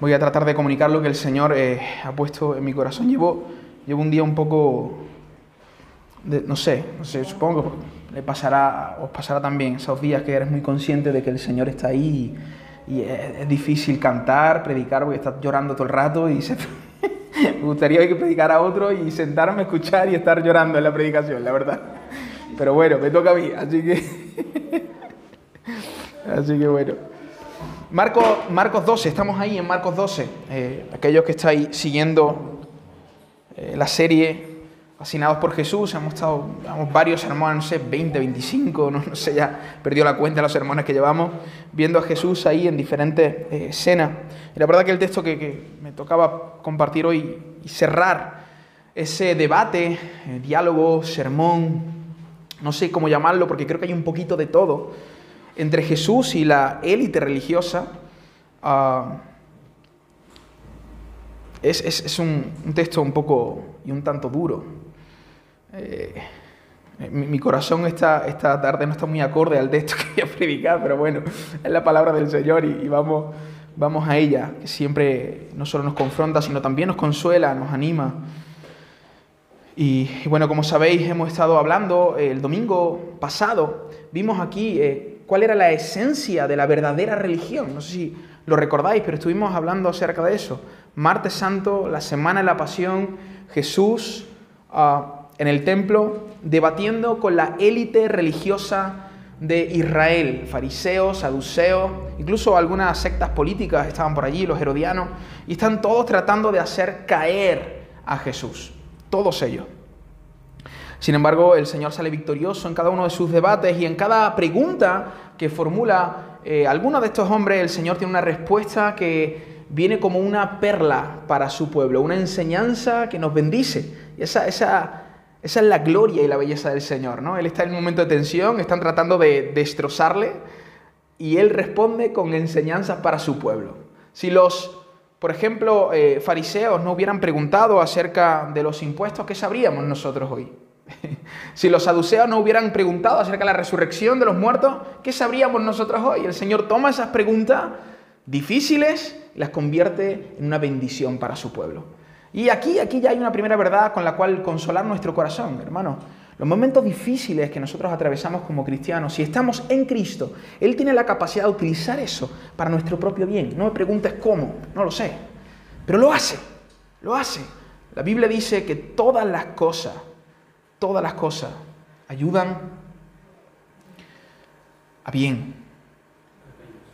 voy a tratar de comunicar lo que el Señor eh, ha puesto en mi corazón. Llevo, llevo un día un poco, no sé, no sé, supongo le pasará, os pasará también esos días que eres muy consciente de que el Señor está ahí y, es, difícil cantar, predicar porque estás llorando todo el rato y se... me gustaría hoy que predicara otro y sentarme a escuchar y estar llorando en la predicación, la verdad. Pero bueno, me toca a mí, así que... así que bueno. Marcos, Marcos 12, estamos ahí en Marcos 12. Eh, aquellos que estáis siguiendo eh, la serie Fascinados por Jesús, hemos estado varios sermones, no sé, 20, 25, no, no sé, ya perdió la cuenta de los sermones que llevamos, viendo a Jesús ahí en diferentes eh, escenas. Y la verdad que el texto que, que me tocaba compartir hoy y cerrar ese debate, eh, diálogo, sermón, no sé cómo llamarlo, porque creo que hay un poquito de todo, entre Jesús y la élite religiosa, ah, es, es- es un, texto un poco y un tanto duro. Eh, mi, corazón esta, esta tarde no está muy acorde al texto que voy a predicar, pero bueno, es la palabra del Señor y, vamos, vamos a ella, que siempre no solo nos confronta, sino también nos consuela, nos anima. Y, bueno, como sabéis, hemos estado hablando el domingo pasado, vimos aquí eh, cuál era la esencia de la verdadera religión. No sé si lo recordáis, pero estuvimos hablando acerca de eso. Martes Santo, la semana de la pasión, Jesús ah, en el templo debatiendo con la élite religiosa de Israel, fariseos, saduceos, incluso algunas sectas políticas estaban por allí, los herodianos, y están todos tratando de hacer caer a Jesús, todos ellos. Sin embargo, el Señor sale victorioso en cada uno de sus debates y en cada pregunta que formula eh, alguno de estos hombres, el Señor tiene una respuesta que viene como una perla para su pueblo, una enseñanza que nos bendice. Y esa, es la gloria y la belleza del Señor, ¿no? Él está en un momento de tensión, están tratando de destrozarle y Él responde con enseñanzas para su pueblo. Si los, por ejemplo, eh, fariseos no hubieran preguntado acerca de los impuestos, ¿qué sabríamos nosotros hoy? si los saduceos no hubieran preguntado acerca de la resurrección de los muertos, ¿qué sabríamos nosotros hoy? El Señor toma esas preguntas difíciles y las convierte en una bendición para su pueblo. Y aquí, aquí ya hay una primera verdad con la cual consolar nuestro corazón, hermano. Los momentos difíciles que nosotros atravesamos como cristianos, si estamos en Cristo, Él tiene la capacidad de utilizar eso para nuestro propio bien. No me preguntes cómo, no lo sé, pero lo hace, lo hace. La Biblia dice que todas las cosas, todas las cosas ayudan a bien.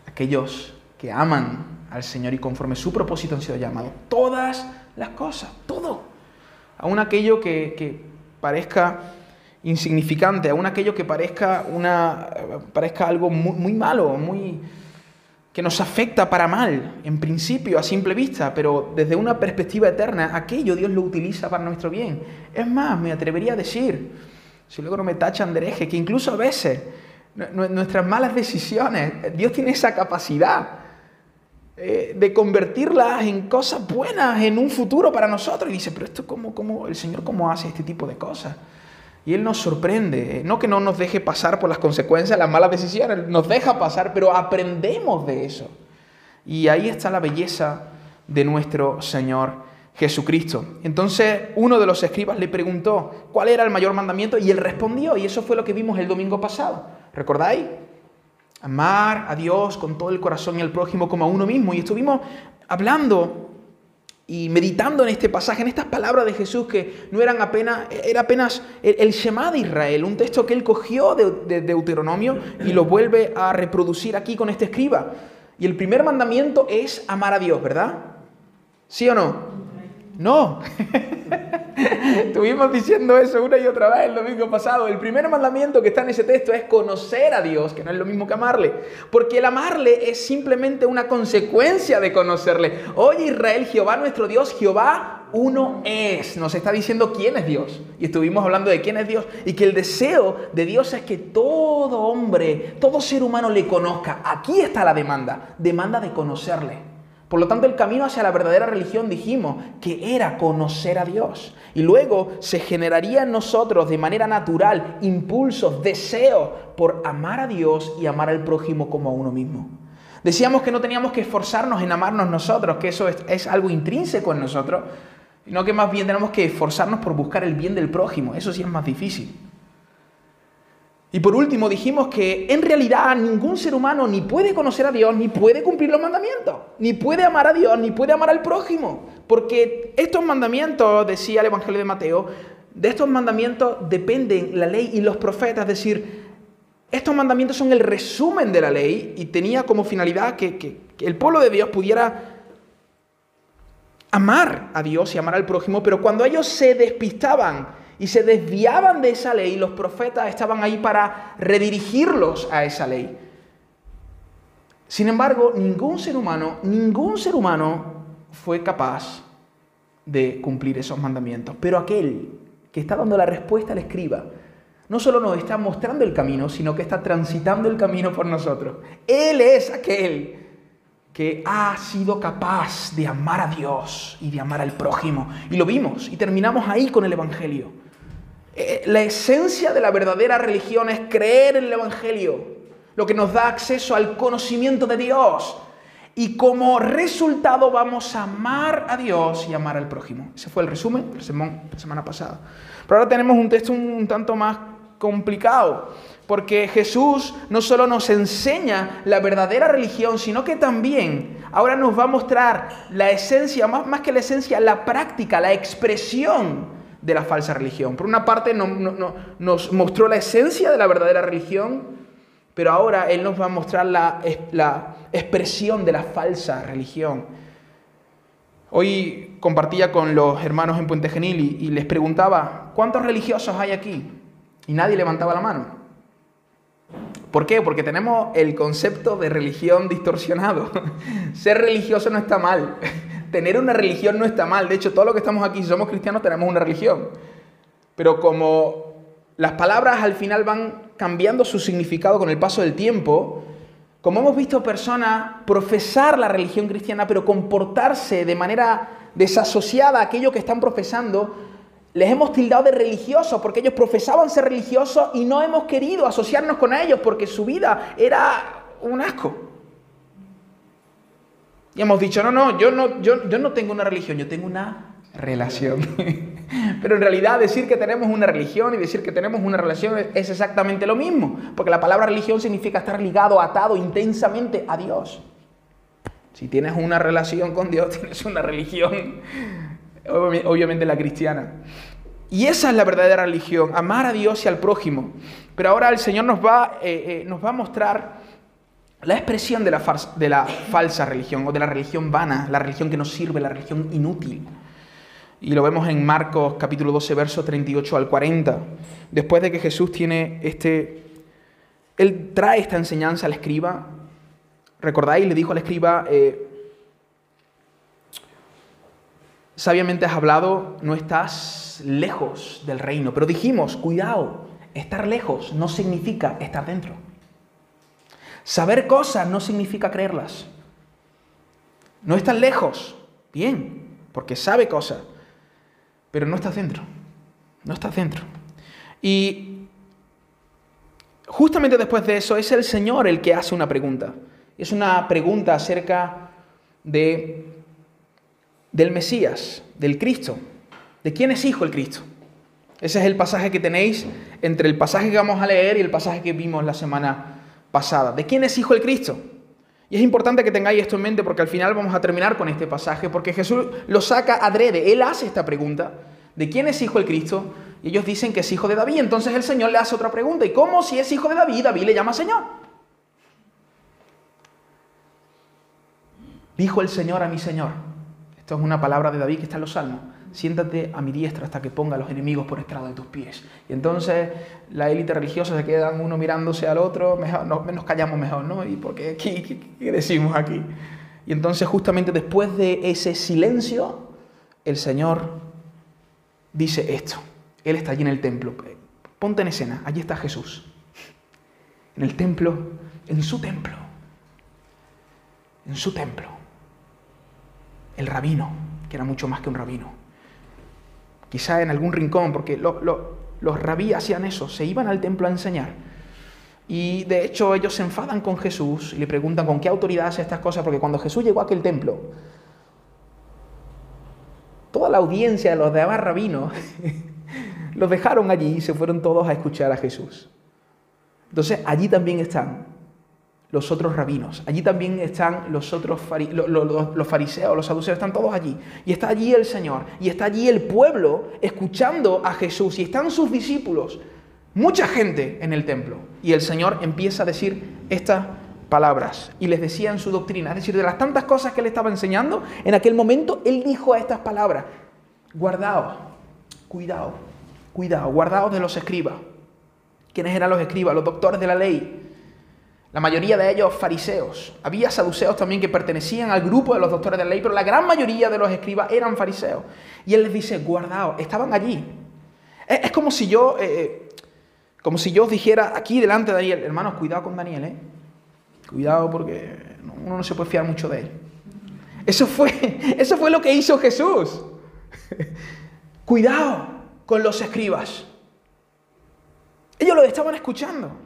Aquellos que aman al Señor y conforme su propósito han sido llamados. Todas las cosas, todo. Aún aquello que, que parezca insignificante, aún aquello que parezca, una, parezca algo muy, muy malo, muy, que nos afecta para mal, en principio, a simple vista, pero desde una perspectiva eterna, aquello Dios lo utiliza para nuestro bien. Es más, me atrevería a decir, si luego no me tachan de hereje, que incluso a veces nu- nuestras malas decisiones, Dios tiene esa capacidad eh, de convertirlas en cosas buenas en un futuro para nosotros. Y dice, pero esto cómo, cómo, el Señor cómo hace este tipo de cosas. Y Él nos sorprende, no que no nos deje pasar por las consecuencias, las malas decisiones, nos deja pasar, pero aprendemos de eso. Y ahí está la belleza de nuestro Señor Jesucristo. Entonces uno de los escribas le preguntó cuál era el mayor mandamiento y él respondió, y eso fue lo que vimos el domingo pasado. ¿Recordáis? Amar a Dios con todo el corazón y al prójimo como a uno mismo. Y estuvimos hablando y meditando en este pasaje, en estas palabras de Jesús que no eran apenas, era apenas el, Shema de Israel, un texto que él cogió de, de Deuteronomio y lo vuelve a reproducir aquí con este escriba. Y el primer mandamiento es amar a Dios, ¿verdad? ¿Sí o no? No. Estuvimos diciendo eso una y otra vez el domingo pasado. El primer mandamiento que está en ese texto es conocer a Dios, que no es lo mismo que amarle. Porque el amarle es simplemente una consecuencia de conocerle. Oye Israel, Jehová nuestro Dios, Jehová uno es. Nos está diciendo quién es Dios. Y estuvimos hablando de quién es Dios. Y que el deseo de Dios es que todo hombre, todo ser humano le conozca. Aquí está la demanda. Demanda de conocerle. Por lo tanto, el camino hacia la verdadera religión dijimos que era conocer a Dios. Y luego se generaría en nosotros de manera natural impulsos, deseos por amar a Dios y amar al prójimo como a uno mismo. Decíamos que no teníamos que esforzarnos en amarnos nosotros, que eso es, algo intrínseco en nosotros, sino que más bien tenemos que esforzarnos por buscar el bien del prójimo. Eso sí es más difícil. Y por último dijimos que en realidad ningún ser humano ni puede conocer a Dios, ni puede cumplir los mandamientos, ni puede amar a Dios, ni puede amar al prójimo. Porque estos mandamientos, decía el Evangelio de Mateo, de estos mandamientos dependen la ley y los profetas, es decir, estos mandamientos son el resumen de la ley y tenía como finalidad que, que el pueblo de Dios pudiera amar a Dios y amar al prójimo, pero cuando ellos se despistaban, y se desviaban de esa ley, los profetas estaban ahí para redirigirlos a esa ley. Sin embargo, ningún ser humano, ningún ser humano fue capaz de cumplir esos mandamientos. Pero aquel que está dando la respuesta al escriba, no solo nos está mostrando el camino, sino que está transitando el camino por nosotros. Él es aquel que ha sido capaz de amar a Dios y de amar al prójimo. Y lo vimos y terminamos ahí con el Evangelio. Eh, la esencia de la verdadera religión es creer en el Evangelio, lo que nos da acceso al conocimiento de Dios. Y como resultado vamos a amar a Dios y amar al prójimo. Ese fue el resumen de la semana pasada. Pero ahora tenemos un texto un tanto más complicado, porque Jesús no solo nos enseña la verdadera religión, sino que también ahora nos va a mostrar la esencia, más, más que la esencia, la práctica, la expresión de la falsa religión. Por una parte nos mostró la esencia de la verdadera religión, pero ahora Él nos va a mostrar la, la expresión de la falsa religión. Hoy compartía con los hermanos en Puente Genil y, y les preguntaba, ¿cuántos religiosos hay aquí? Y nadie levantaba la mano. ¿Por qué? Porque tenemos el concepto de religión distorsionado. Ser religioso no está mal tener una religión no está mal. De hecho, todos los que estamos aquí, si somos cristianos, tenemos una religión. Pero como las palabras al final van cambiando su significado con el paso del tiempo, como hemos visto personas profesar la religión cristiana, pero comportarse de manera desasociada a aquello que están profesando, les hemos tildado de religiosos porque ellos profesaban ser religiosos y no hemos querido asociarnos con ellos porque su vida era un asco. Y hemos dicho, no, no, yo no, yo, yo no tengo una religión, yo tengo una relación. Pero en realidad decir que tenemos una religión y decir que tenemos una relación es exactamente lo mismo, porque la palabra religión significa estar ligado, atado intensamente a Dios. Si tienes una relación con Dios, tienes una religión, obviamente la cristiana. Y esa es la verdadera religión, amar a Dios y al prójimo. Pero ahora el Señor nos va, eh, eh, nos va a mostrar la expresión de la, falsa religión o de la religión vana, la religión que no sirve, la religión inútil. Y lo vemos en Marcos capítulo 12, verso 38 al 40. Después de que Jesús tiene este... Él trae esta enseñanza al escriba. ¿Recordáis? Le dijo al escriba, eh, sabiamente has hablado, no estás lejos del reino. Pero dijimos, cuidado, estar lejos no significa estar dentro. Saber cosas no significa creerlas. No estás lejos, bien, porque sabe cosas, pero no estás dentro. No estás dentro. Y justamente después de eso es el Señor el que hace una pregunta. Es una pregunta acerca de del Mesías, del Cristo. ¿De quién es hijo el Cristo? Ese es el pasaje que tenéis entre el pasaje que vamos a leer y el pasaje que vimos la semana pasada. ¿De quién es hijo el Cristo? Y es importante que tengáis esto en mente porque al final vamos a terminar con este pasaje porque Jesús lo saca adrede. Él hace esta pregunta. ¿De quién es hijo el Cristo? Y ellos dicen que es hijo de David. Entonces el Señor le hace otra pregunta. ¿Y cómo si es hijo de David, David le llama Señor? Dijo el Señor a mi Señor. Esto es una palabra de David que está en los Salmos siéntate a mi diestra hasta que ponga a los enemigos por estrado de tus pies. Y entonces la élite religiosa se quedan uno mirándose al otro, mejor, nos, callamos mejor, ¿no? ¿Y por qué, qué, decimos aquí? Y entonces justamente después de ese silencio, el Señor dice esto. Él está allí en el templo. Ponte en escena, allí está Jesús. En el templo, en su templo. En su templo. El rabino, que era mucho más que un rabino quizá en algún rincón, porque los rabí hacían eso, se iban al templo a enseñar. Y de hecho ellos se enfadan con Jesús y le preguntan con qué autoridad hace estas cosas, porque cuando Jesús llegó a aquel templo, toda la audiencia de los de demás rabinos los dejaron allí y se fueron todos a escuchar a Jesús. Entonces allí también están los otros rabinos, allí también están los otros los fariseos, los saduceos, están todos allí. Y está allí el Señor, y está allí el pueblo escuchando a Jesús, y están sus discípulos, mucha gente en el templo. Y el Señor empieza a decir estas palabras, y les decía en su doctrina, es decir, de las tantas cosas que él estaba enseñando, en aquel momento él dijo estas palabras, guardaos, cuidado, cuidado, guardaos de los escribas. ¿Quiénes eran los escribas? Los doctores de la ley la mayoría de ellos fariseos. Había saduceos también que pertenecían al grupo de los doctores de la ley, pero la gran mayoría de los escribas eran fariseos. Y él les dice, guardaos, estaban allí. Es, como si yo, eh, eh, como si yo os dijera aquí delante de Daniel, hermanos, cuidado con Daniel, ¿eh? Cuidado porque uno no se puede fiar mucho de él. Eso fue, eso fue lo que hizo Jesús. cuidado con los escribas. Ellos lo estaban escuchando.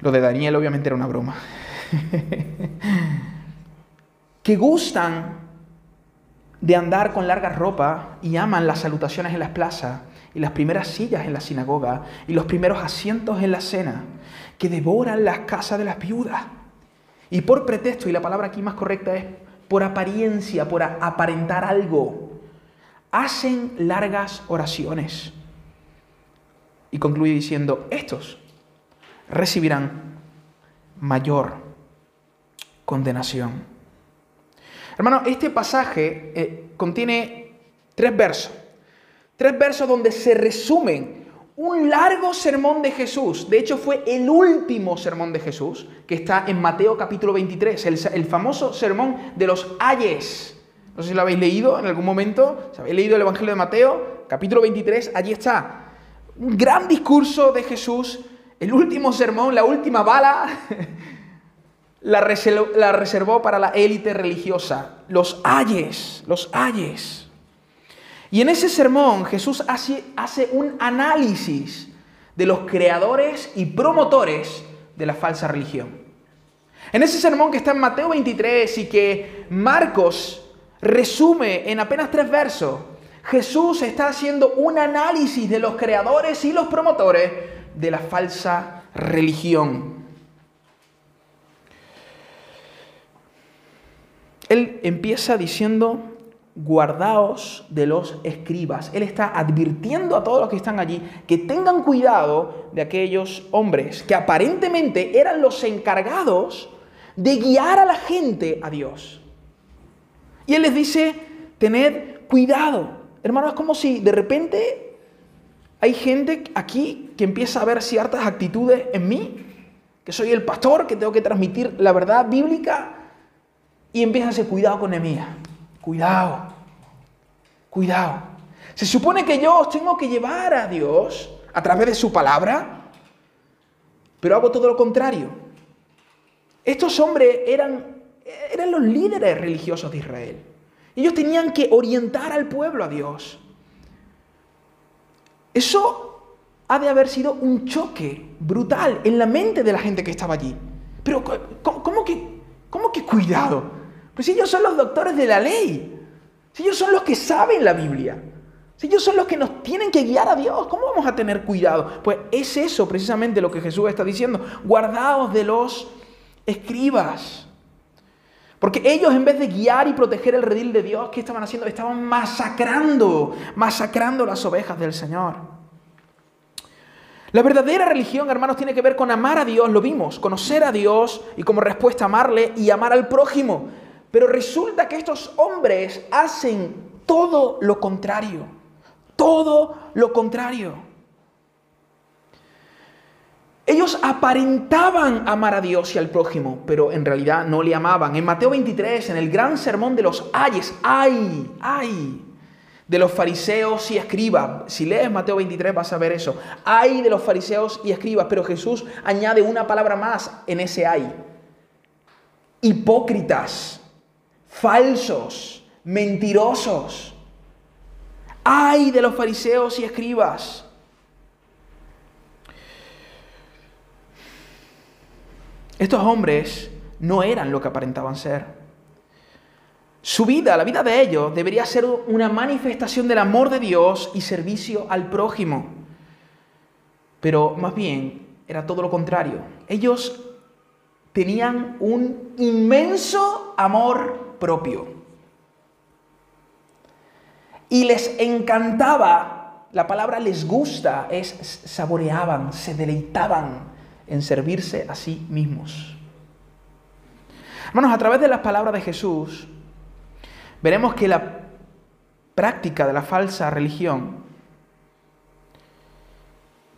Lo de Daniel obviamente era una broma. que gustan de andar con largas ropas y aman las salutaciones en las plazas y las primeras sillas en la sinagoga y los primeros asientos en la cena, que devoran las casas de las viudas. Y por pretexto, y la palabra aquí más correcta es por apariencia, por aparentar algo, hacen largas oraciones. Y concluye diciendo, estos recibirán mayor condenación. Hermano, este pasaje eh, contiene tres versos. Tres versos donde se resumen un largo sermón de Jesús. De hecho, fue el último sermón de Jesús, que está en Mateo capítulo 23, el, el famoso sermón de los ayes. No sé si lo habéis leído en algún momento. Si habéis leído el Evangelio de Mateo, capítulo 23, allí está. Un gran discurso de Jesús el último sermón, la última bala, la, reservó, para la élite religiosa, los ayes, los ayes. Y en ese sermón Jesús hace, hace un análisis de los creadores y promotores de la falsa religión. En ese sermón que está en Mateo 23 y que Marcos resume en apenas tres versos, Jesús está haciendo un análisis de los creadores y los promotores de la falsa religión. Él empieza diciendo, guardaos de los escribas. Él está advirtiendo a todos los que están allí que tengan cuidado de aquellos hombres que aparentemente eran los encargados de guiar a la gente a Dios. Y Él les dice, tened cuidado. Hermano, es como si de repente hay gente aquí que empieza a ver ciertas actitudes en mí, que soy el pastor, que tengo que transmitir la verdad bíblica, y empieza a decir, cuidado con cuidado, cuidado. Se supone que yo os tengo que llevar a Dios a través de su palabra, pero hago todo lo contrario. Estos hombres eran, eran los líderes religiosos de Israel. Ellos tenían que orientar al pueblo a Dios. Eso ha de haber sido un choque brutal en la mente de la gente que estaba allí. Pero ¿cómo, que, cómo que cuidado? Pues si ellos son los doctores de la ley, si ellos son los que saben la Biblia, si ellos son los que nos tienen que guiar a Dios, ¿cómo vamos a tener cuidado? Pues es eso precisamente lo que Jesús está diciendo. Guardaos de los escribas. Porque ellos en vez de guiar y proteger el redil de Dios, ¿qué estaban haciendo? Estaban masacrando, masacrando las ovejas del Señor. La verdadera religión, hermanos, tiene que ver con amar a Dios, lo vimos, conocer a Dios y como respuesta amarle y amar al prójimo. Pero resulta que estos hombres hacen todo lo contrario, todo lo contrario. Ellos aparentaban amar a Dios y al prójimo, pero en realidad no le amaban. En Mateo 23, en el gran sermón de los ayes, ay, ay, de los fariseos y escribas. Si lees Mateo 23 vas a ver eso. Ay de los fariseos y escribas, pero Jesús añade una palabra más en ese ay. Hipócritas, falsos, mentirosos. Ay de los fariseos y escribas Estos hombres no eran lo que aparentaban ser. Su vida, la vida de ellos, debería ser una manifestación del amor de Dios y servicio al prójimo. Pero más bien era todo lo contrario. Ellos tenían un inmenso amor propio. Y les encantaba, la palabra les gusta, es saboreaban, se deleitaban en servirse a sí mismos. Hermanos, a través de las palabras de Jesús, veremos que la práctica de la falsa religión,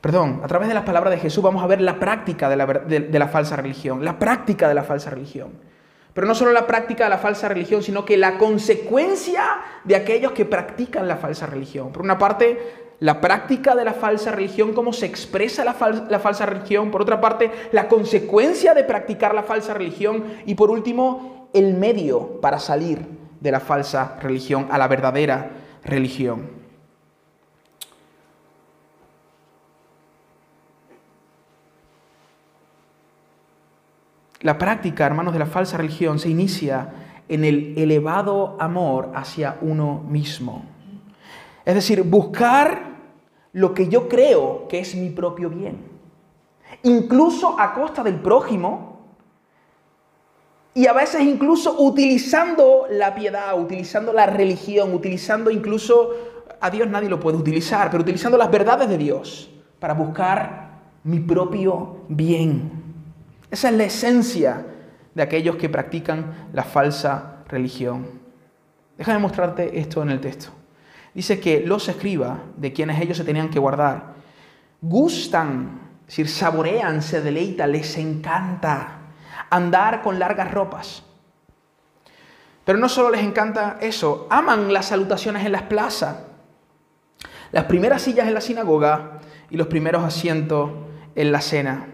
perdón, a través de las palabras de Jesús vamos a ver la práctica de la, de la falsa religión, la práctica de la falsa religión. Pero no solo la práctica de la falsa religión, sino que la consecuencia de aquellos que practican la falsa religión. Por una parte, la práctica de la falsa religión, cómo se expresa la, la, falsa religión, por otra parte, la consecuencia de practicar la falsa religión y por último, el medio para salir de la falsa religión a la verdadera religión. La práctica, hermanos, de la falsa religión se inicia en el elevado amor hacia uno mismo. Es decir, buscar lo que yo creo que es mi propio bien. Incluso a costa del prójimo y a veces incluso utilizando la piedad, utilizando la religión, utilizando incluso, a Dios nadie lo puede utilizar, pero utilizando las verdades de Dios para buscar mi propio bien. Esa es la esencia de aquellos que practican la falsa religión. Déjame mostrarte esto en el texto. Dice que los escribas, de quienes ellos se tenían que guardar, gustan, es decir, saborean, se deleitan, les encanta andar con largas ropas. Pero no solo les encanta eso, aman las salutaciones en las plazas, las primeras sillas en la sinagoga y los primeros asientos en la cena.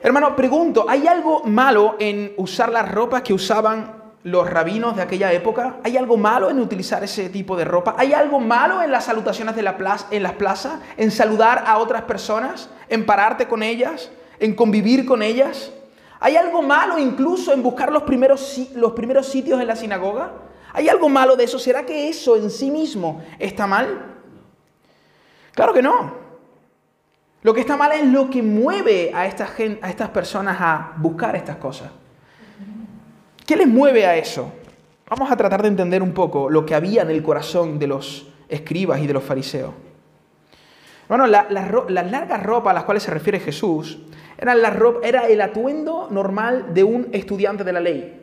Hermano, pregunto, ¿hay algo malo en usar las ropas que usaban los rabinos de aquella época? ¿Hay algo malo en utilizar ese tipo de ropa? ¿Hay algo malo en las salutaciones de la plaza, en las plazas? ¿En saludar a otras personas? ¿En pararte con ellas? ¿En convivir con ellas? ¿Hay algo malo incluso en buscar los primeros, los primeros sitios en la sinagoga? ¿Hay algo malo de eso? ¿Será que eso en sí mismo está mal? Claro que no. Lo que está mal es lo que mueve a, esta a estas personas a buscar estas cosas. ¿Qué les mueve a eso? Vamos a tratar de entender un poco lo que había en el corazón de los escribas y de los fariseos. Bueno, las largas ropas a las cuales se refiere Jesús eran la era el atuendo normal de un estudiante de la ley.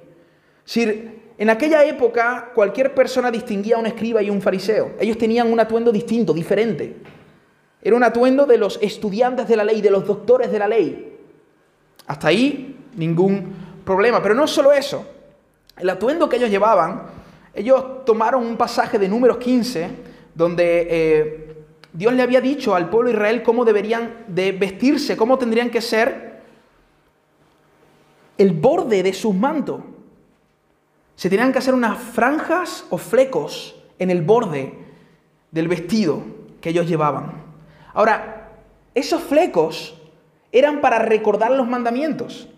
Es decir, en aquella época cualquier persona distinguía a un escriba y un fariseo. Ellos tenían un atuendo distinto, diferente. Era un atuendo de los estudiantes de la ley, de los doctores de la ley. Hasta ahí ningún problema. Pero no solo eso. El atuendo que ellos llevaban, ellos tomaron un pasaje de números 15, donde eh, Dios le había dicho al pueblo de Israel cómo deberían de vestirse, cómo tendrían que ser el borde de sus mantos. Se tenían que hacer unas franjas o flecos en el borde del vestido que ellos llevaban. Ahora, esos flecos eran para recordar los mandamientos.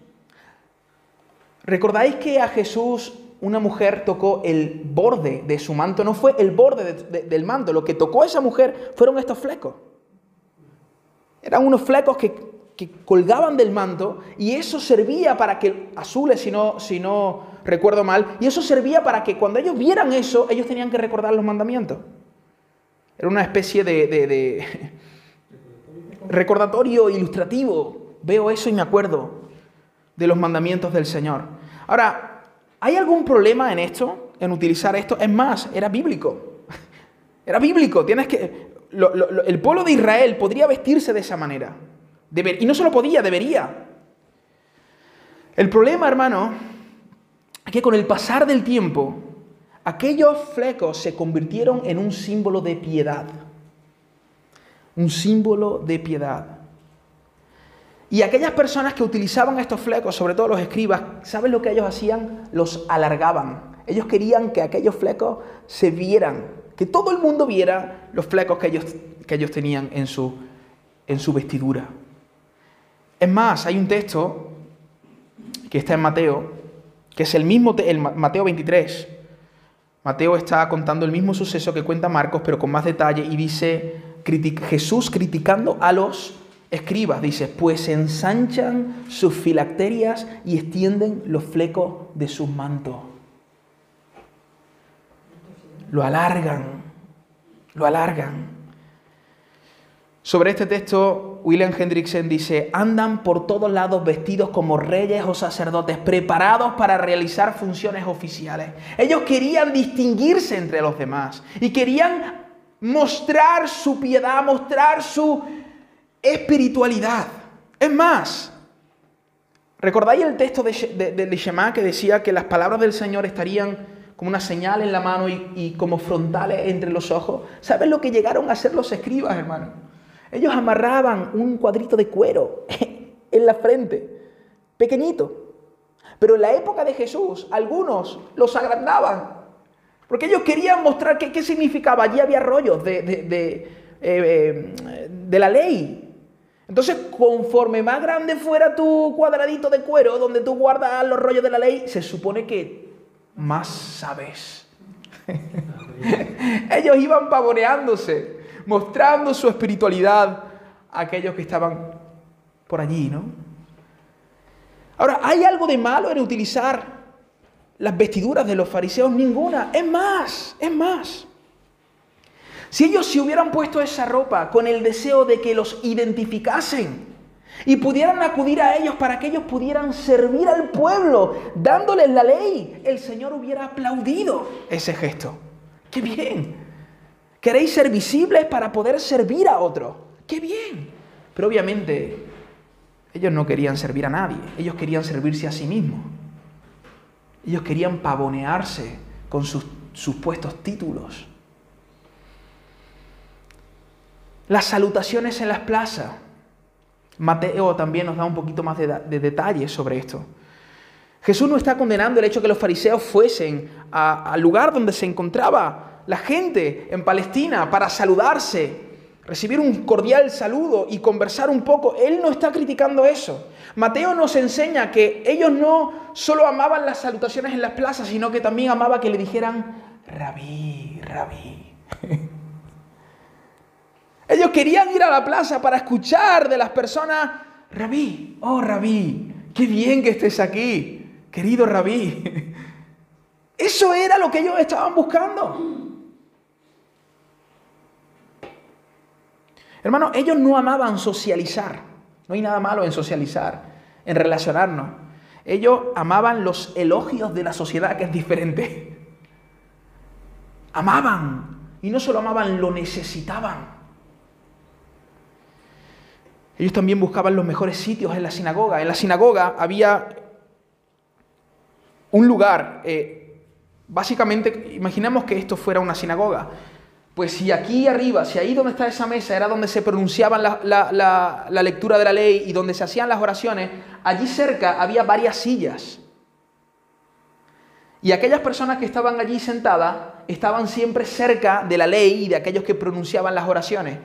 ¿Recordáis que a Jesús una mujer tocó el borde de su manto? No fue el borde del manto, lo que tocó esa mujer fueron estos flecos. Eran unos flecos que, colgaban del manto y eso servía para que, azules si no, si no recuerdo mal, y eso servía para que cuando ellos vieran eso, ellos tenían que recordar los mandamientos. Era una especie de recordatorio ilustrativo. Veo eso y me acuerdo de los mandamientos del Señor. Ahora, ¿hay algún problema en esto, en utilizar esto? Es más, era bíblico. Era bíblico. Tienes que, el pueblo de Israel podría vestirse de esa manera. y no solo podía, debería. El problema, hermano, es que con el pasar del tiempo, aquellos flecos se convirtieron en un símbolo de piedad un símbolo de piedad. Y aquellas personas que utilizaban estos flecos, sobre todo los escribas, ¿saben lo que ellos hacían? Los alargaban. Ellos querían que aquellos flecos se vieran, que todo el mundo viera los flecos que ellos, que ellos tenían en su, en su vestidura. Es más, hay un texto que está en Mateo, que es el mismo, el Mateo 23. Mateo está contando el mismo suceso que cuenta Marcos, pero con más detalle, y dice Jesús criticando a los escribas, dice, pues ensanchan sus filacterias y extienden los flecos de sus mantos. Lo alargan, lo alargan. Sobre este texto, William Hendrickson dice, andan por todos lados vestidos como reyes o sacerdotes, preparados para realizar funciones oficiales. Ellos querían distinguirse entre los demás y querían mostrar su piedad, mostrar su espiritualidad. Es más, ¿recordáis el texto de, de, que decía que las palabras del Señor estarían como una señal en la mano y, como frontales entre los ojos? ¿Sabes lo que llegaron a hacer los escribas, hermano? Ellos amarraban un cuadrito de cuero en la frente, pequeñito. Pero en la época de Jesús, algunos los agrandaban, porque ellos querían mostrar qué, significaba. Allí había rollos de, de, eh, de la ley. Entonces, conforme más grande fuera tu cuadradito de cuero donde tú guardas los rollos de la ley, se supone que más sabes. ellos iban pavoneándose mostrando su espiritualidad a aquellos que estaban por allí, ¿no? Ahora, ¿hay algo de malo en utilizar las vestiduras de los fariseos? Ninguna. Es más, es más. Si ellos se hubieran puesto esa ropa con el deseo de que los identificasen y pudieran acudir a ellos para que ellos pudieran servir al pueblo, dándoles la ley, el Señor hubiera aplaudido ese gesto. ¡Qué bien! Queréis ser visibles para poder servir a otro. ¡Qué bien! Pero obviamente ellos no querían servir a nadie, ellos querían servirse a sí mismos. Ellos querían pavonearse con sus supuestos títulos. Las salutaciones en las plazas. Mateo también nos da un poquito más de, detalles sobre esto. Jesús no está condenando el hecho que los fariseos fuesen al lugar donde se encontraba la gente en Palestina para saludarse, recibir un cordial saludo y conversar un poco. Él no está criticando eso. Mateo nos enseña que ellos no solo amaban las salutaciones en las plazas, sino que también amaba que le dijeran, rabí, rabí. Ellos querían ir a la plaza para escuchar de las personas, rabí, oh rabí, qué bien que estés aquí, querido rabí. Eso era lo que ellos estaban buscando. Hermano, ellos no amaban socializar. No hay nada malo en socializar, en relacionarnos. Ellos amaban los elogios de la sociedad, que es diferente. Amaban. Y no solo amaban, lo necesitaban. Ellos también buscaban los mejores sitios en la sinagoga. En la sinagoga había un lugar, eh, básicamente, imaginemos que esto fuera una sinagoga. Pues si aquí arriba, si ahí donde está esa mesa era donde se pronunciaba la, lectura de la ley y donde se hacían las oraciones, allí cerca había varias sillas. Y aquellas personas que estaban allí sentadas estaban siempre cerca de la ley y de aquellos que pronunciaban las oraciones.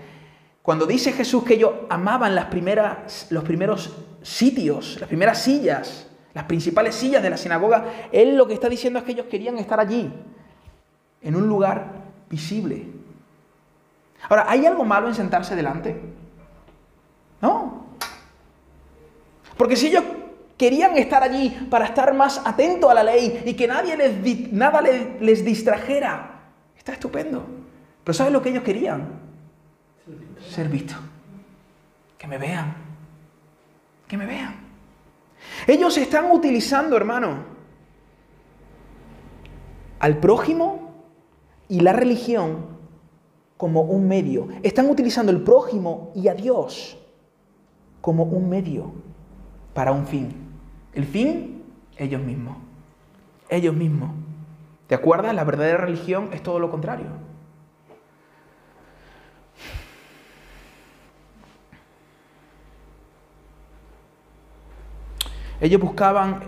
Cuando dice Jesús que ellos amaban los primeros sitios, las primeras sillas, las principales sillas de la sinagoga, Él lo que está diciendo es que ellos querían estar allí, en un lugar visible, Ahora, ¿hay algo malo en sentarse delante? No. Porque si ellos querían estar allí para estar más atento a la ley y que nadie les, nada les distrajera, está estupendo. Pero ¿sabes lo que ellos querían? Ser visto. Que me vean. Que me vean. Ellos están utilizando, hermano, al prójimo y la religión como un medio. Están utilizando el prójimo y a Dios como un medio para un fin. El fin, ellos mismos. Ellos mismos. ¿Te acuerdas? La verdadera religión es todo lo contrario. Ellos buscaban,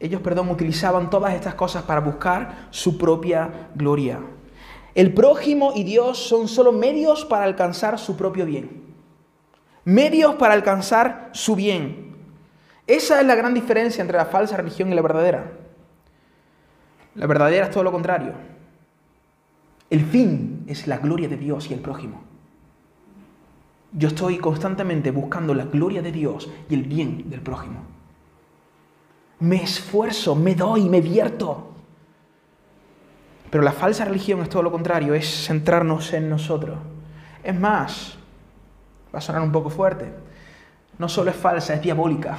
ellos, perdón, utilizaban todas estas cosas para buscar su propia gloria. El prójimo y Dios son solo medios para alcanzar su propio bien. Medios para alcanzar su bien. Esa es la gran diferencia entre la falsa religión y la verdadera. La verdadera es todo lo contrario. El fin es la gloria de Dios y el prójimo. Yo estoy constantemente buscando la gloria de Dios y el bien del prójimo. Me esfuerzo, me doy, me vierto. Pero la falsa religión es todo lo contrario, es centrarnos en nosotros. Es más, va a sonar un poco fuerte, no solo es falsa, es diabólica.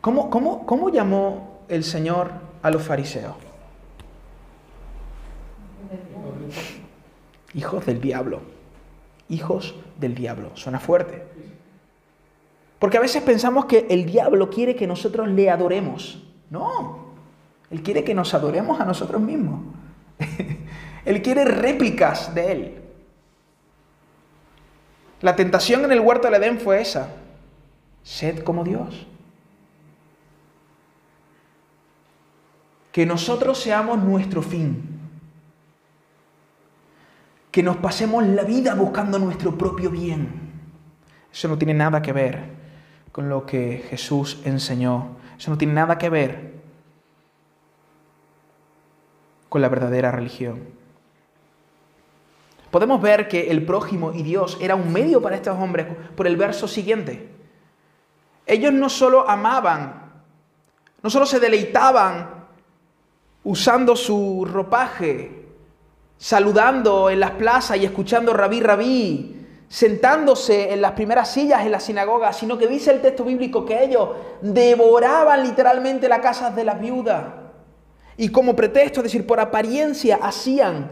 ¿Cómo, cómo, cómo llamó el Señor a los fariseos? Hijos del diablo. Hijos del diablo. Suena fuerte. Porque a veces pensamos que el diablo quiere que nosotros le adoremos. No. Él quiere que nos adoremos a nosotros mismos. él quiere réplicas de Él. La tentación en el huerto del Edén fue esa. Sed como Dios. Que nosotros seamos nuestro fin. Que nos pasemos la vida buscando nuestro propio bien. Eso no tiene nada que ver con lo que Jesús enseñó. Eso no tiene nada que ver con la verdadera religión. Podemos ver que el prójimo y Dios era un medio para estos hombres por el verso siguiente. Ellos no solo amaban, no solo se deleitaban usando su ropaje, saludando en las plazas y escuchando rabí rabí, sentándose en las primeras sillas en la sinagoga, sino que dice el texto bíblico que ellos devoraban literalmente las casas de las viudas. Y como pretexto, es decir, por apariencia, hacían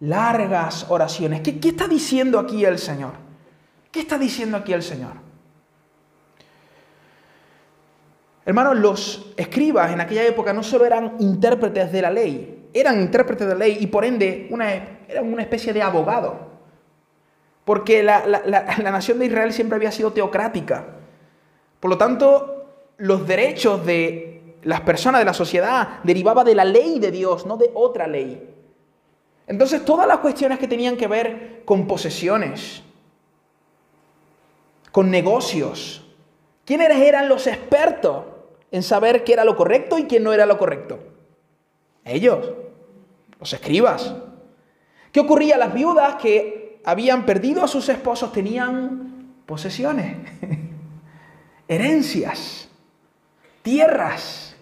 largas oraciones. ¿Qué, ¿Qué, está diciendo aquí el Señor? ¿Qué está diciendo aquí el Señor? Hermanos, los escribas en aquella época no solo eran intérpretes de la ley, eran intérpretes de la ley y por ende una, eran una especie de abogado. Porque la, la nación de Israel siempre había sido teocrática. Por lo tanto, los derechos de las personas de la sociedad derivaban de la ley de Dios, no de otra ley. Entonces, todas las cuestiones que tenían que ver con posesiones, con negocios, ¿quiénes eran los expertos en saber qué era lo correcto y qué no era lo correcto? Ellos, los escribas. ¿Qué ocurría? Las viudas que habían perdido a sus esposos tenían posesiones, herencias, tierras.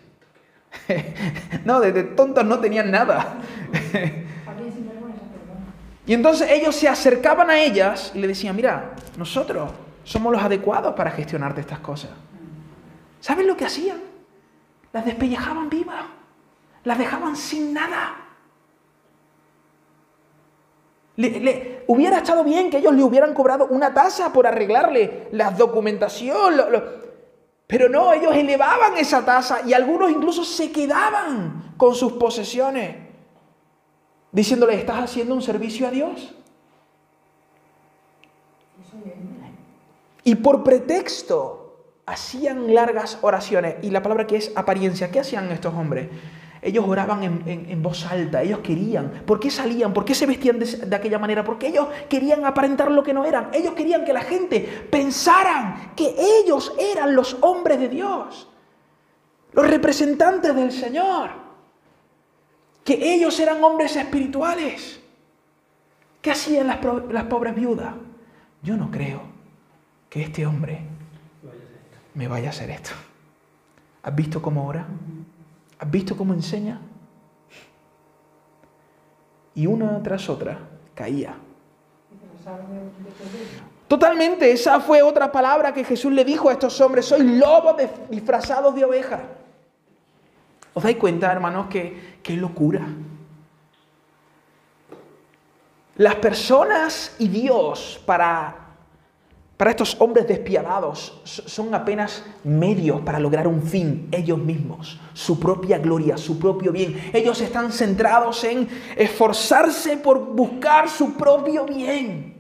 No, de tontos no tenían nada. Y entonces ellos se acercaban a ellas y le decían, mira, nosotros somos los adecuados para gestionarte estas cosas. ¿Saben lo que hacían? Las despellejaban vivas, las dejaban sin nada. Le, hubiera estado bien que ellos le hubieran cobrado una tasa por arreglarle la documentación, pero no, ellos elevaban esa tasa y algunos incluso se quedaban con sus posesiones diciéndole, ¿estás haciendo un servicio a Dios? Y por pretexto hacían largas oraciones. Y la palabra que es apariencia, ¿qué hacían estos hombres? Ellos oraban en, voz alta, ellos querían. ¿Por qué salían? ¿Por qué se vestían de, aquella manera? Porque ellos querían aparentar lo que no eran. Ellos querían que la gente pensaran que ellos eran los hombres de Dios, los representantes del Señor que ellos eran hombres espirituales. ¿Qué hacían las, las pobres viudas? Yo no creo que este hombre me vaya a hacer esto. ¿Has visto cómo ora? ¿Has visto cómo enseña? Y una tras otra caía. Totalmente, esa fue otra palabra que Jesús le dijo a estos hombres, soy lobos disfrazados de ovejas. ¿Os dais cuenta, hermanos, que qué locura? Las personas y Dios para, para estos hombres despiadados son apenas medios para lograr un fin, ellos mismos, su propia gloria, su propio bien. Ellos están centrados en esforzarse por buscar su propio bien.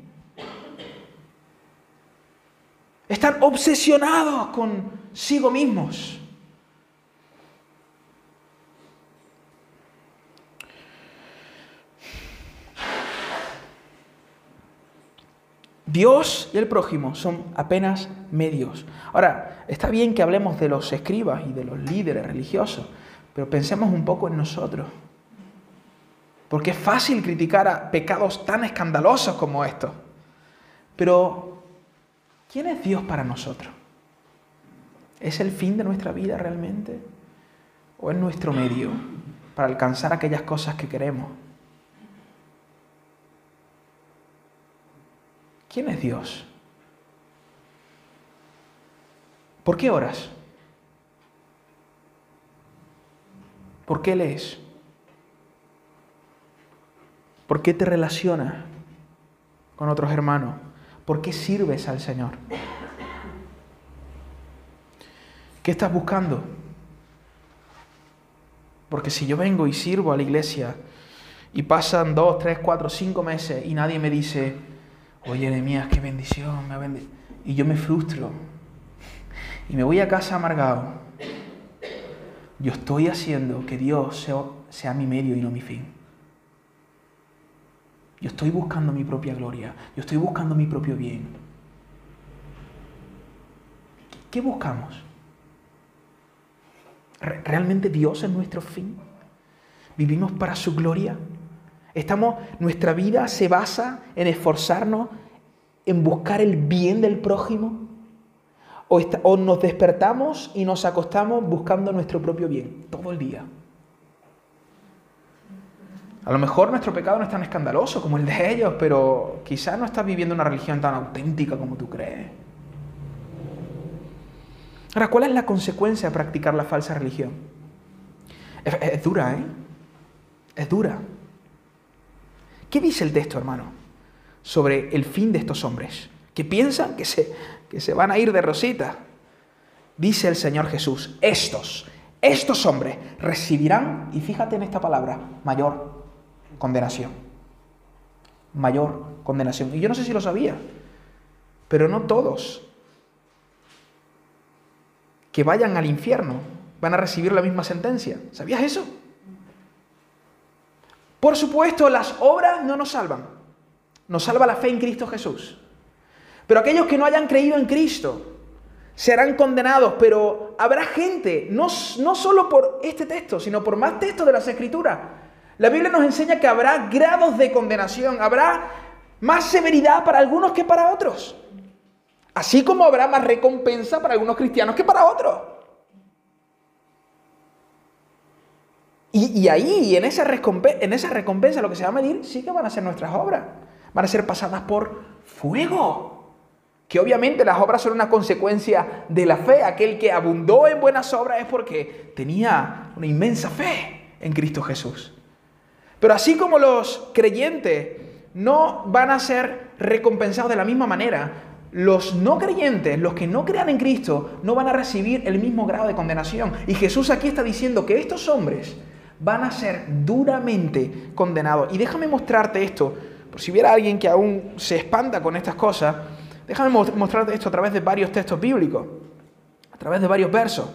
Están obsesionados consigo mismos. Dios y el prójimo son apenas medios. Ahora, está bien que hablemos de los escribas y de los líderes religiosos, pero pensemos un poco en nosotros. Porque es fácil criticar a pecados tan escandalosos como estos. Pero, ¿quién es Dios para nosotros? ¿Es el fin de nuestra vida realmente? ¿O es nuestro medio para alcanzar aquellas cosas que queremos? ¿Quién es Dios? ¿Por qué oras? ¿Por qué lees? ¿Por qué te relacionas con otros hermanos? ¿Por qué sirves al Señor? ¿Qué estás buscando? Porque si yo vengo y sirvo a la iglesia y pasan dos, tres, cuatro, cinco meses y nadie me dice, oye, Jeremías, qué bendición, me bendecido. Y yo me frustro y me voy a casa amargado. Yo estoy haciendo que Dios sea mi medio y no mi fin. Yo estoy buscando mi propia gloria. Yo estoy buscando mi propio bien. ¿Qué buscamos? ¿Realmente Dios es nuestro fin? ¿Vivimos para su gloria? Estamos, nuestra vida se basa en esforzarnos en buscar el bien del prójimo. O, nos despertamos y nos acostamos buscando nuestro propio bien todo el día. A lo mejor nuestro pecado no es tan escandaloso como el de ellos, pero quizás no estás viviendo una religión tan auténtica como tú crees. Ahora, ¿cuál es la consecuencia de practicar la falsa religión? Es, es dura, ¿eh? Es dura. ¿Qué dice el texto, hermano, sobre el fin de estos hombres? Que piensan que se, que se van a ir de rosita. Dice el Señor Jesús, estos, estos hombres recibirán, y fíjate en esta palabra, mayor condenación. Mayor condenación. Y yo no sé si lo sabía, pero no todos que vayan al infierno van a recibir la misma sentencia. ¿Sabías eso? Por supuesto, las obras no nos salvan. Nos salva la fe en Cristo Jesús. Pero aquellos que no hayan creído en Cristo serán condenados. Pero habrá gente, no, no solo por este texto, sino por más textos de las Escrituras. La Biblia nos enseña que habrá grados de condenación, habrá más severidad para algunos que para otros. Así como habrá más recompensa para algunos cristianos que para otros. Y, ahí, en esa, recompensa, en esa recompensa, lo que se va a medir, sí que van a ser nuestras obras. Van a ser pasadas por fuego. Que obviamente las obras son una consecuencia de la fe. Aquel que abundó en buenas obras es porque tenía una inmensa fe en Cristo Jesús. Pero así como los creyentes no van a ser recompensados de la misma manera, los no creyentes, los que no crean en Cristo, no van a recibir el mismo grado de condenación. Y Jesús aquí está diciendo que estos hombres van a ser duramente condenados. Y déjame mostrarte esto, por si hubiera alguien que aún se espanta con estas cosas, déjame mostrarte esto a través de varios textos bíblicos, a través de varios versos.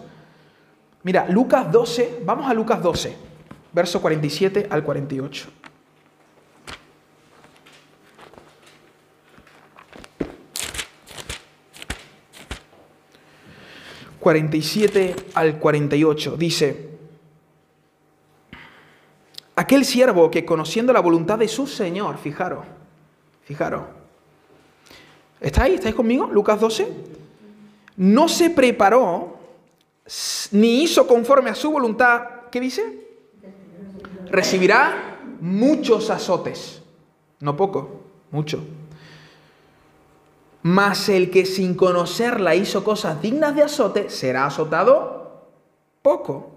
Mira, Lucas 12, vamos a Lucas 12, verso 47 al 48. 47 al 48. Dice, aquel siervo que conociendo la voluntad de su Señor, fijaros, fijaros, ¿estáis? ¿Estáis conmigo? Lucas 12. No se preparó ni hizo conforme a su voluntad, ¿qué dice? Recibirá muchos azotes, no poco, mucho. Mas el que sin conocerla hizo cosas dignas de azote, será azotado poco.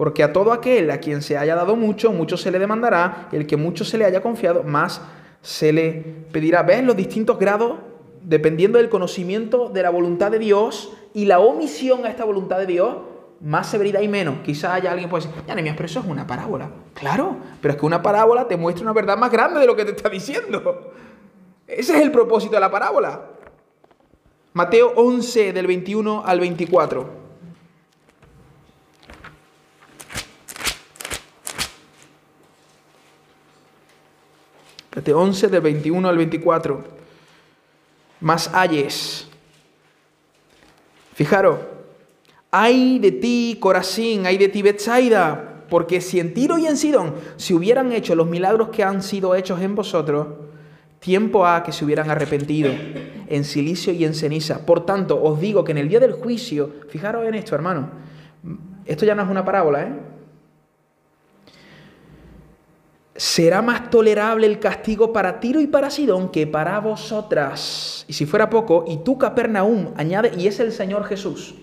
Porque a todo aquel a quien se haya dado mucho, mucho se le demandará, y el que mucho se le haya confiado, más se le pedirá. ¿Ves los distintos grados? Dependiendo del conocimiento de la voluntad de Dios y la omisión a esta voluntad de Dios, más severidad y menos. Quizá haya alguien que pueda decir, ya, pero eso es una parábola. Claro, pero es que una parábola te muestra una verdad más grande de lo que te está diciendo. Ese es el propósito de la parábola. Mateo 11 del 21 al 24. Mateo 11 del 21 al 24. más ayes. Fijaros, ay de ti, Corazín, ay de ti, Betsaida, porque si en Tiro y en Sidón se hubieran hecho los milagros que han sido hechos en vosotros, tiempo ha que se hubieran arrepentido en silicio y en ceniza. Por tanto, os digo que en el día del juicio, fijaros en esto, hermano, esto ya no es una parábola, ¿eh? Será más tolerable el castigo para Tiro y para Sidón que para vosotras. Y si fuera poco, y tú, Capernaum, añade, y es el Señor Jesús,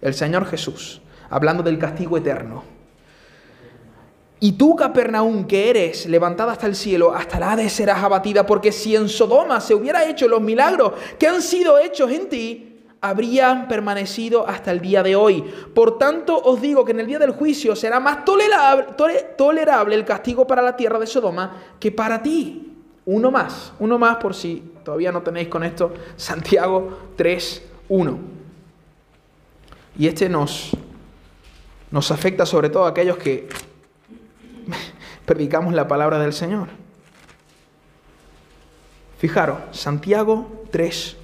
el Señor Jesús, hablando del castigo eterno. Y tú, Capernaum, que eres levantada hasta el cielo, hasta la de serás abatida, porque si en Sodoma se hubiera hecho los milagros que han sido hechos en ti, habrían permanecido hasta el día de hoy. Por tanto, os digo que en el día del juicio será más tolerable, el castigo para la tierra de Sodoma que para ti. Uno más, uno más por si todavía no tenéis con esto, Santiago 3, 1. Y este nos, nos afecta sobre todo a aquellos que predicamos la palabra del Señor. Fijaros, Santiago 3,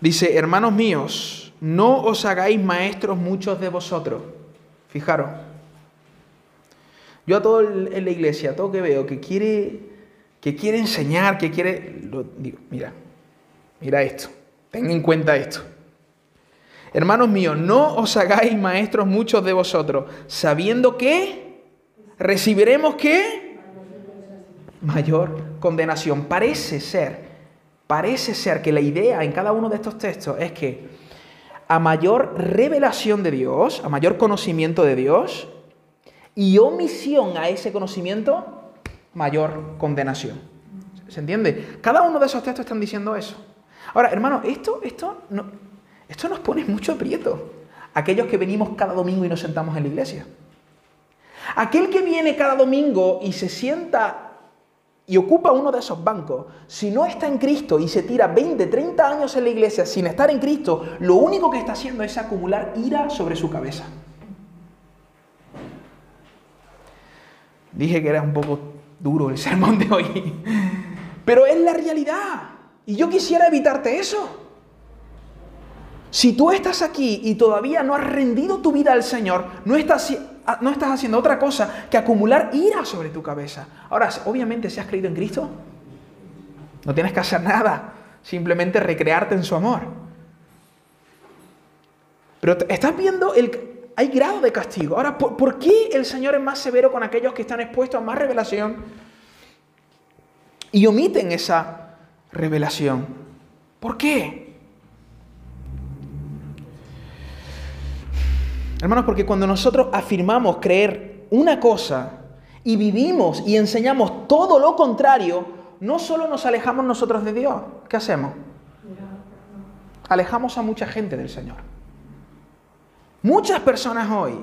Dice, hermanos míos, no os hagáis maestros muchos de vosotros. Fijaros. Yo a todo en la iglesia, a todo que veo que quiere, que quiere enseñar, que quiere... Lo, digo, mira, mira esto. Ten en cuenta esto. Hermanos míos, no os hagáis maestros muchos de vosotros, sabiendo que recibiremos qué? Mayor condenación. Parece ser Parece ser que la idea en cada uno de estos textos es que a mayor revelación de Dios, a mayor conocimiento de Dios y omisión a ese conocimiento, mayor condenación. ¿Se entiende? Cada uno de esos textos están diciendo eso. Ahora, hermano, esto, esto, esto nos pone mucho aprieto. Aquellos que venimos cada domingo y nos sentamos en la iglesia. Aquel que viene cada domingo y se sienta y ocupa uno de esos bancos, si no está en Cristo y se tira 20, 30 años en la iglesia sin estar en Cristo, lo único que está haciendo es acumular ira sobre su cabeza. Dije que era un poco duro el sermón de hoy, pero es la realidad. Y yo quisiera evitarte eso. Si tú estás aquí y todavía no has rendido tu vida al Señor, no estás no estás haciendo otra cosa que acumular ira sobre tu cabeza. Ahora, obviamente, si has creído en Cristo, no tienes que hacer nada, simplemente recrearte en su amor. Pero estás viendo, el, hay grado de castigo. Ahora, ¿por, ¿por qué el Señor es más severo con aquellos que están expuestos a más revelación y omiten esa revelación? ¿Por qué? Hermanos, porque cuando nosotros afirmamos creer una cosa y vivimos y enseñamos todo lo contrario, no solo nos alejamos nosotros de Dios, ¿qué hacemos? Alejamos a mucha gente del Señor. Muchas personas hoy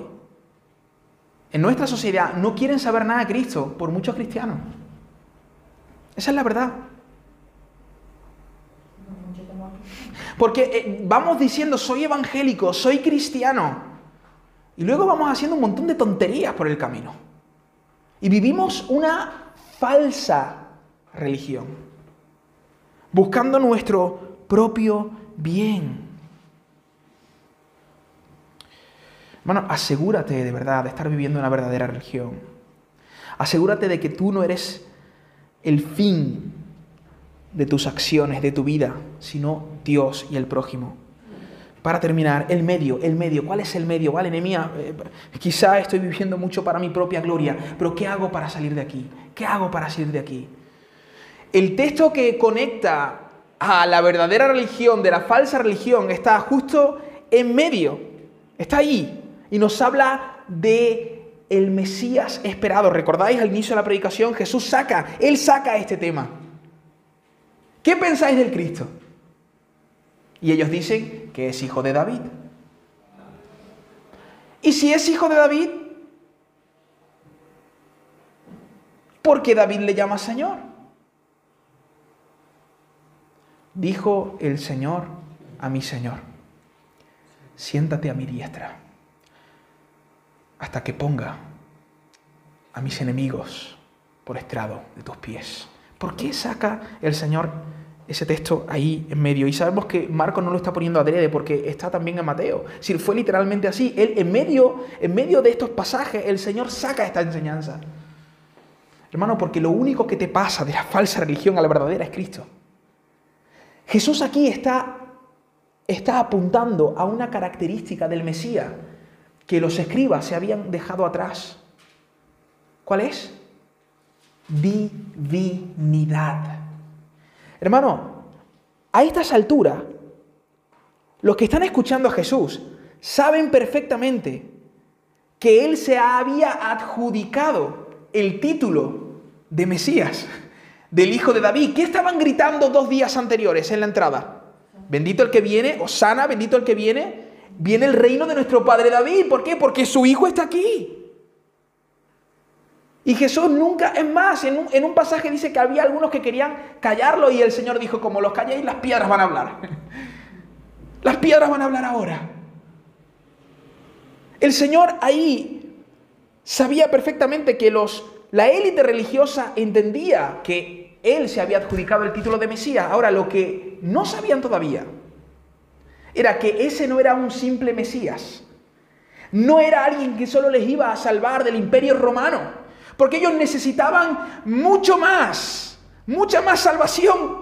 en nuestra sociedad no quieren saber nada de Cristo por muchos cristianos. Esa es la verdad. Porque eh, vamos diciendo, soy evangélico, soy cristiano. Y luego vamos haciendo un montón de tonterías por el camino. Y vivimos una falsa religión, buscando nuestro propio bien. Hermano, asegúrate de verdad de estar viviendo una verdadera religión. Asegúrate de que tú no eres el fin de tus acciones, de tu vida, sino Dios y el prójimo. Para terminar, el medio, el medio. ¿Cuál es el medio? Vale, Nemía, eh, quizá estoy viviendo mucho para mi propia gloria, pero ¿qué hago para salir de aquí? ¿Qué hago para salir de aquí? El texto que conecta a la verdadera religión de la falsa religión está justo en medio. Está ahí y nos habla de el Mesías esperado. ¿Recordáis al inicio de la predicación? Jesús saca, él saca este tema. ¿Qué pensáis del Cristo? Y ellos dicen que es hijo de David. Y si es hijo de David, ¿por qué David le llama Señor? Dijo el Señor a mi Señor, siéntate a mi diestra hasta que ponga a mis enemigos por estrado de tus pies. ¿Por qué saca el Señor ese texto ahí en medio? Y sabemos que Marco no lo está poniendo adrede porque está también en Mateo. Si fue literalmente así, él en medio, en medio de estos pasajes, el Señor saca esta enseñanza. Hermano, porque lo único que te pasa de la falsa religión a la verdadera es Cristo. Jesús aquí está, está apuntando a una característica del Mesías que los escribas se habían dejado atrás. ¿Cuál es? Divinidad. Hermano, a estas alturas, los que están escuchando a Jesús saben perfectamente que Él se había adjudicado el título de Mesías, del Hijo de David. ¿Qué estaban gritando dos días anteriores en la entrada? Bendito el que viene, Osana, bendito el que viene, viene el reino de nuestro Padre David. ¿Por qué? Porque su Hijo está aquí. Y Jesús nunca, es más, en un, pasaje dice que había algunos que querían callarlo y el Señor dijo, como los calléis, las piedras van a hablar. Las piedras van a hablar ahora. El Señor ahí sabía perfectamente que los, la élite religiosa entendía que Él se había adjudicado el título de Mesías. Ahora, lo que no sabían todavía era que ese no era un simple Mesías. No era alguien que solo les iba a salvar del imperio romano porque ellos necesitaban mucho más, mucha más salvación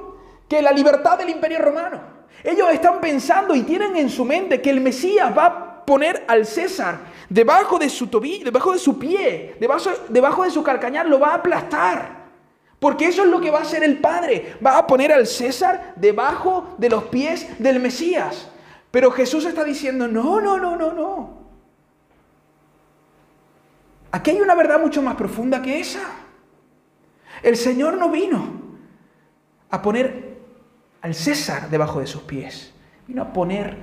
que la libertad del imperio romano. Ellos están pensando y tienen en su mente que el Mesías va a poner al César debajo de su tobillo, debajo de su pie, debajo, debajo de su calcañar, lo va a aplastar. Porque eso es lo que va a hacer el Padre. Va a poner al César debajo de los pies del Mesías. Pero Jesús está diciendo, no, no, no, no, no. Aquí hay una verdad mucho más profunda que esa. El Señor no vino a poner al César debajo de sus pies. Vino a poner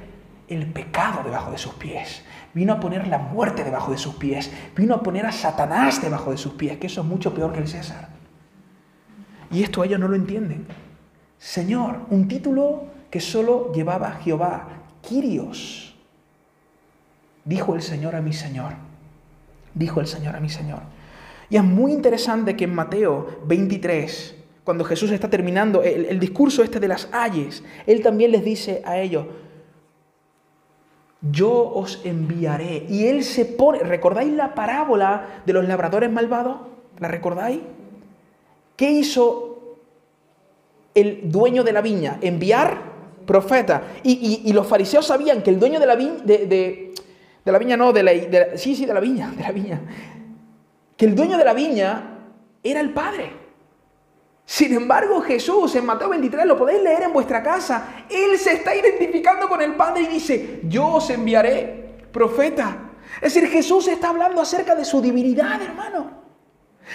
el pecado debajo de sus pies. Vino a poner la muerte debajo de sus pies. Vino a poner a Satanás debajo de sus pies, que eso es mucho peor que el César. Y esto ellos no lo entienden. Señor, un título que solo llevaba Jehová, Quirios. Dijo el Señor a mi Señor dijo el Señor a mi Señor. Y es muy interesante que en Mateo 23, cuando Jesús está terminando el, discurso este de las ayes, Él también les dice a ellos, yo os enviaré. Y Él se pone, ¿recordáis la parábola de los labradores malvados? ¿La recordáis? ¿Qué hizo el dueño de la viña? Enviar profeta. Y, los fariseos sabían que el dueño de la viña, de la viña no, de la, sí, sí, de la viña, de la viña. Que el dueño de la viña era el Padre. Sin embargo, Jesús en Mateo 23, lo podéis leer en vuestra casa, Él se está identificando con el Padre y dice, yo os enviaré profeta. Es decir, Jesús está hablando acerca de su divinidad, hermano.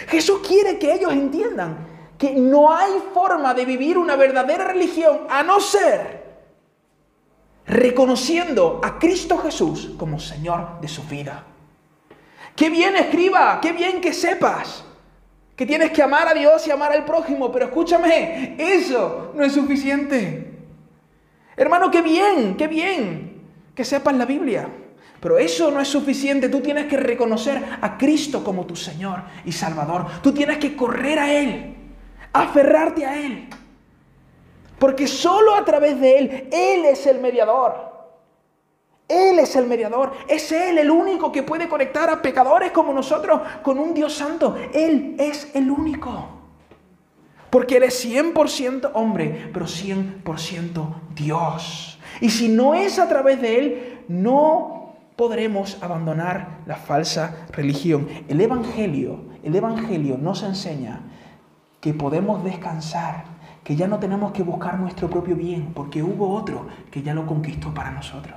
Jesús quiere que ellos entiendan que no hay forma de vivir una verdadera religión a no ser reconociendo a Cristo Jesús como Señor de su vida. Qué bien escriba, qué bien que sepas que tienes que amar a Dios y amar al prójimo, pero escúchame, eso no es suficiente. Hermano, qué bien, qué bien que sepas la Biblia, pero eso no es suficiente. Tú tienes que reconocer a Cristo como tu Señor y Salvador. Tú tienes que correr a Él, aferrarte a Él. Porque solo a través de Él, Él es el mediador. Él es el mediador. Es Él el único que puede conectar a pecadores como nosotros con un Dios santo. Él es el único. Porque Él es 100% hombre, pero 100% Dios. Y si no es a través de Él, no podremos abandonar la falsa religión. El Evangelio, el Evangelio nos enseña que podemos descansar que ya no tenemos que buscar nuestro propio bien, porque hubo otro que ya lo conquistó para nosotros.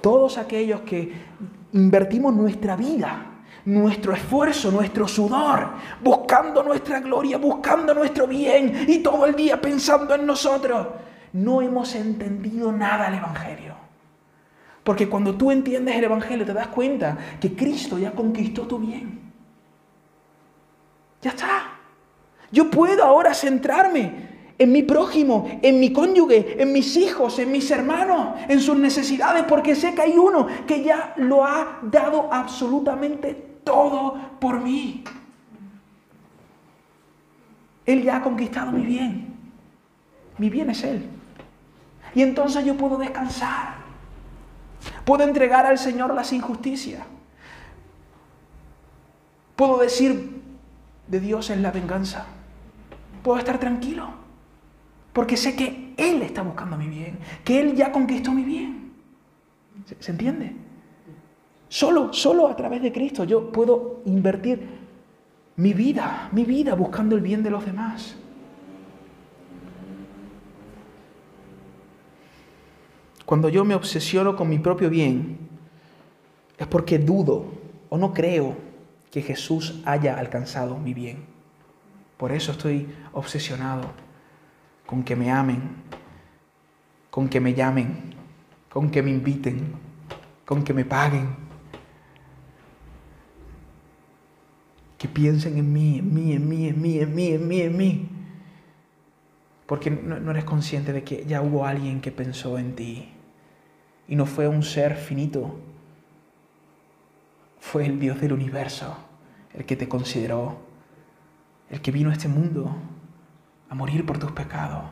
Todos aquellos que invertimos nuestra vida, nuestro esfuerzo, nuestro sudor, buscando nuestra gloria, buscando nuestro bien y todo el día pensando en nosotros, no hemos entendido nada del Evangelio. Porque cuando tú entiendes el Evangelio te das cuenta que Cristo ya conquistó tu bien. Ya está. Yo puedo ahora centrarme en mi prójimo, en mi cónyuge, en mis hijos, en mis hermanos, en sus necesidades, porque sé que hay uno que ya lo ha dado absolutamente todo por mí. Él ya ha conquistado mi bien. Mi bien es Él. Y entonces yo puedo descansar. Puedo entregar al Señor las injusticias. Puedo decir, de Dios es la venganza. Puedo estar tranquilo. Porque sé que Él está buscando mi bien. Que Él ya conquistó mi bien. ¿Se, entiende? Solo, solo a través de Cristo yo puedo invertir mi vida, mi vida buscando el bien de los demás. Cuando yo me obsesiono con mi propio bien, es porque dudo o no creo que Jesús haya alcanzado mi bien. Por eso estoy obsesionado con que me amen, con que me llamen, con que me inviten, con que me paguen, que piensen en mí, en mí, en mí, en mí, en mí, en mí, en mí. Porque no, eres consciente de que ya hubo alguien que pensó en ti. Y no fue un ser finito, fue el Dios del universo el que te consideró, el que vino a este mundo a morir por tus pecados.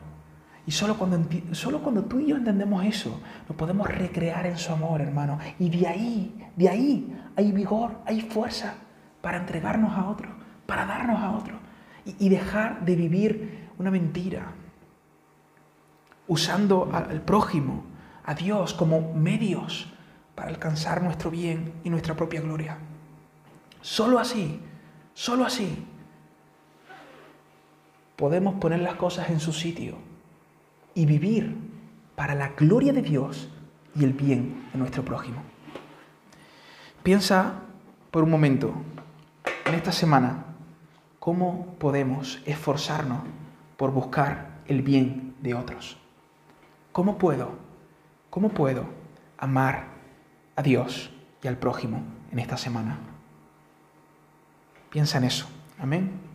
Y solo cuando, solo cuando tú y yo entendemos eso, nos podemos recrear en su amor, hermano. Y de ahí, de ahí hay vigor, hay fuerza para entregarnos a otro, para darnos a otro. Y, y dejar de vivir una mentira, usando al prójimo a Dios como medios para alcanzar nuestro bien y nuestra propia gloria. Solo así, solo así podemos poner las cosas en su sitio y vivir para la gloria de Dios y el bien de nuestro prójimo. Piensa por un momento en esta semana cómo podemos esforzarnos por buscar el bien de otros. ¿Cómo puedo ¿Cómo puedo amar a Dios y al prójimo en esta semana? Piensa en eso. Amén.